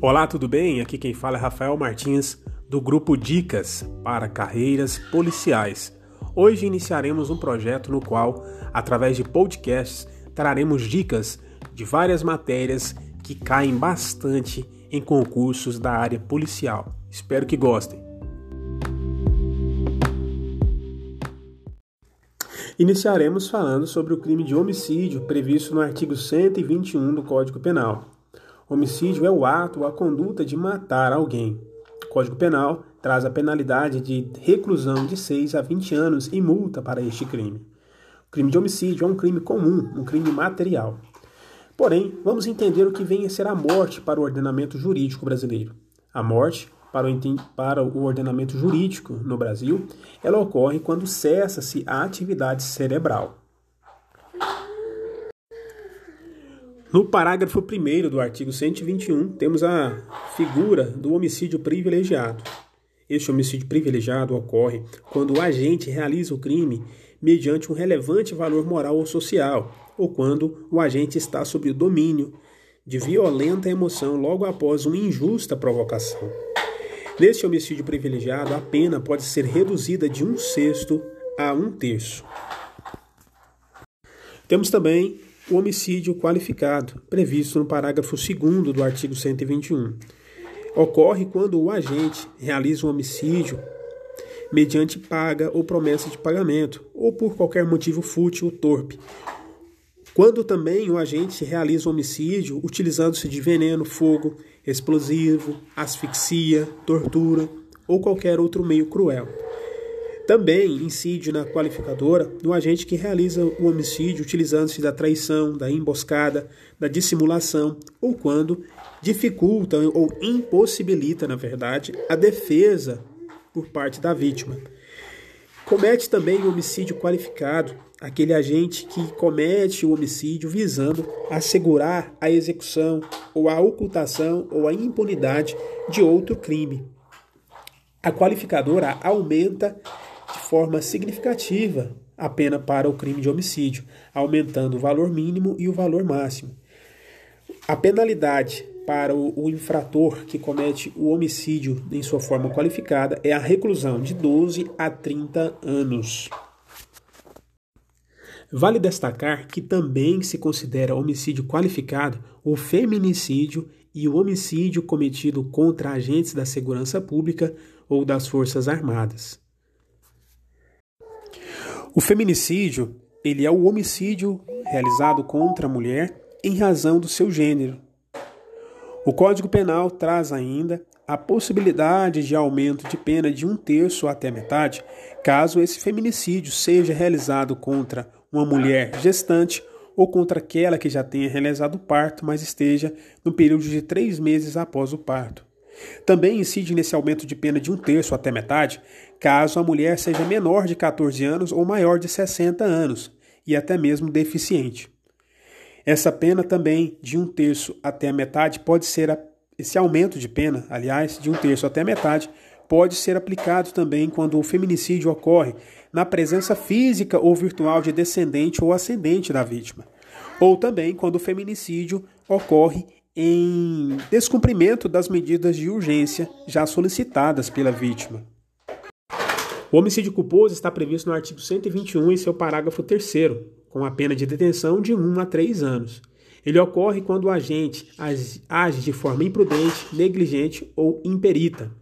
Olá, tudo bem? Aqui quem fala é Rafael Martins, do grupo Dicas para Carreiras Policiais. Hoje iniciaremos um projeto no qual, através de podcasts, traremos dicas de várias matérias que caem bastante em concursos da área policial. Espero que gostem. Iniciaremos falando sobre o crime de homicídio previsto no artigo 121 do Código Penal. Homicídio é o ato ou a conduta de matar alguém. O Código Penal traz a penalidade de reclusão de 6 a 20 anos e multa para este crime. O crime de homicídio é um crime comum, um crime material. Porém, vamos entender o que vem a ser a morte para o ordenamento jurídico brasileiro. A morte, para o, ordenamento jurídico no Brasil, ela ocorre quando cessa-se a atividade cerebral. No parágrafo 1 do artigo 121, temos a figura do homicídio privilegiado. Este homicídio privilegiado ocorre quando o agente realiza o crime mediante um relevante valor moral ou social, ou quando o agente está sob o domínio de violenta emoção logo após uma injusta provocação. Neste homicídio privilegiado, a pena pode ser reduzida de um sexto a um terço. Temos também o homicídio qualificado, previsto no parágrafo 2 do artigo 121. Ocorre quando o agente realiza um homicídio mediante paga ou promessa de pagamento, ou por qualquer motivo fútil ou torpe. Quando também o agente realiza um homicídio utilizando-se de veneno, fogo, explosivo, asfixia, tortura ou qualquer outro meio cruel. Também incide na qualificadora no agente que realiza o homicídio utilizando-se da traição, da emboscada, da dissimulação ou quando dificulta ou impossibilita, na verdade, a defesa por parte da vítima. Comete também o homicídio qualificado, aquele agente que comete o homicídio visando assegurar a execução ou a ocultação ou a impunidade de outro crime. A qualificadora aumenta de forma significativa a pena para o crime de homicídio, aumentando o valor mínimo e o valor máximo. A penalidade para o, infrator que comete o homicídio em sua forma qualificada é a reclusão de 12 a 30 anos. Vale destacar que também se considera homicídio qualificado o feminicídio e o homicídio cometido contra agentes da segurança pública ou das Forças Armadas. O feminicídio, ele é o homicídio realizado contra a mulher em razão do seu gênero. O Código Penal traz ainda a possibilidade de aumento de pena de um terço até metade, caso esse feminicídio seja realizado contra uma mulher gestante ou contra aquela que já tenha realizado o parto, mas esteja no período de três meses após o parto. Também incide nesse aumento de pena de um terço até metade, caso a mulher seja menor de 14 anos ou maior de 60 anos, e até mesmo deficiente. Essa pena também, de um terço até a metade, pode ser. Esse aumento de pena, aliás, de um terço até a metade, pode ser aplicado também quando o feminicídio ocorre na presença física ou virtual de descendente ou ascendente da vítima, ou também quando o feminicídio ocorre em descumprimento das medidas de urgência já solicitadas pela vítima. O homicídio culposo está previsto no artigo 121 em seu parágrafo 3 com a pena de detenção de 1 a 3 anos. Ele ocorre quando o agente age de forma imprudente, negligente ou imperita.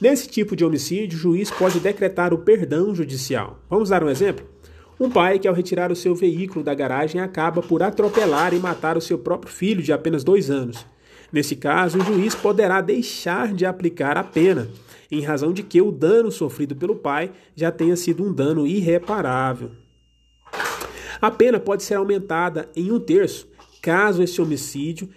Nesse tipo de homicídio, o juiz pode decretar o perdão judicial. Vamos dar um exemplo? Um pai que, ao retirar o seu veículo da garagem, acaba por atropelar e matar o seu próprio filho de apenas dois anos. Nesse caso, o juiz poderá deixar de aplicar a pena, em razão de que o dano sofrido pelo pai já tenha sido um dano irreparável. A pena pode ser aumentada em um terço, caso esse homicídio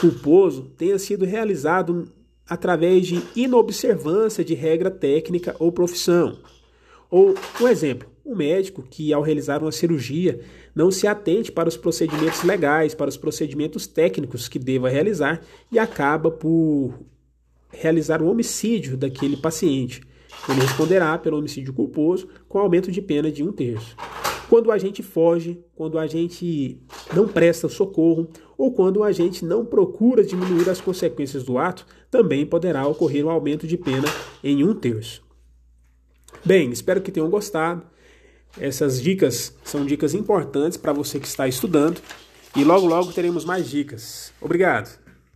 culposo tenha sido realizado através de inobservância de regra técnica ou profissão. Ou, um exemplo, um médico que, ao realizar uma cirurgia, não se atente para os procedimentos legais, para os procedimentos técnicos que deva realizar e acaba por realizar o um homicídio daquele paciente. Ele responderá pelo homicídio culposo com aumento de pena de um terço. Quando a gente foge, quando a gente não presta socorro ou quando a gente não procura diminuir as consequências do ato, também poderá ocorrer um aumento de pena em um terço. Bem, espero que tenham gostado. Essas dicas são dicas importantes para você que está estudando e logo logo teremos mais dicas. Obrigado.